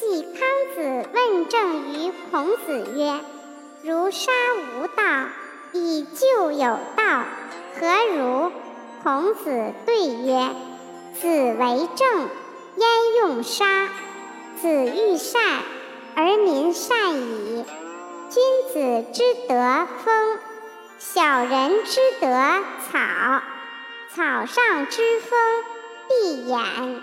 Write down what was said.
季康子问政于孔子曰：“如杀无道，以救有道，何如？”孔子对曰：“子为政，焉用杀？子欲善，而民善矣。君子之德风，小人之德草。草上之风，必偃。”